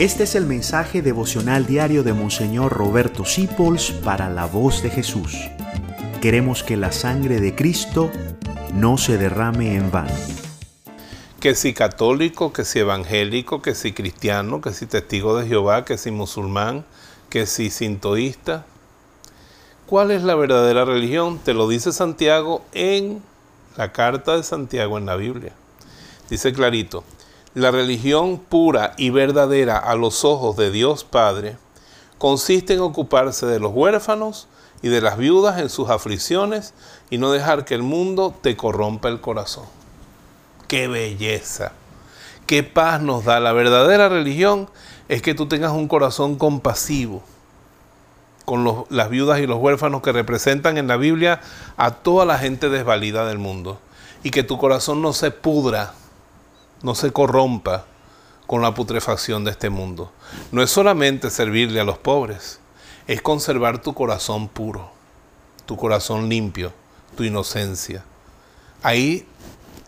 Este es el mensaje devocional diario de Monseñor Roberto Sipols para la voz de Jesús. Queremos que la sangre de Cristo no se derrame en vano. Que si católico, que si evangélico, que si cristiano, que si testigo de Jehová, que si musulmán, que si sintoísta. ¿Cuál es la verdadera religión? Te lo dice Santiago en la carta de Santiago en la Biblia. Dice clarito, la religión pura y verdadera a los ojos de Dios Padre consiste en ocuparse de los huérfanos y de las viudas en sus aflicciones y no dejar que el mundo te corrompa el corazón. ¡Qué belleza! ¡Qué paz nos da! La verdadera religión es que tú tengas un corazón compasivo con las viudas y los huérfanos que representan en la Biblia a toda la gente desvalida del mundo y que tu corazón no se pudra no se corrompa con la putrefacción de este mundo. No es solamente servirle a los pobres, es conservar tu corazón puro, tu corazón limpio, tu inocencia. Ahí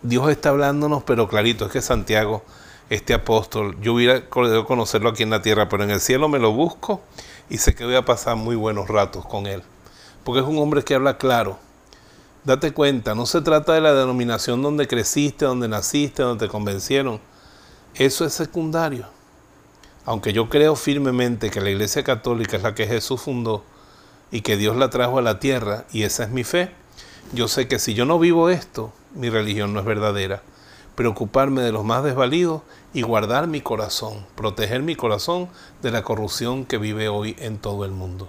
Dios está hablándonos, pero clarito, es que Santiago, este apóstol, yo hubiera querido conocerlo aquí en la tierra, pero en el cielo me lo busco y sé que voy a pasar muy buenos ratos con él, porque es un hombre que habla claro, Date cuenta, no se trata de la denominación donde creciste, donde naciste, donde te convencieron. Eso es secundario. Aunque yo creo firmemente que la Iglesia Católica es la que Jesús fundó y que Dios la trajo a la tierra, y esa es mi fe, yo sé que si yo no vivo esto, mi religión no es verdadera. Preocuparme de los más desvalidos y guardar mi corazón, proteger mi corazón de la corrupción que vive hoy en todo el mundo.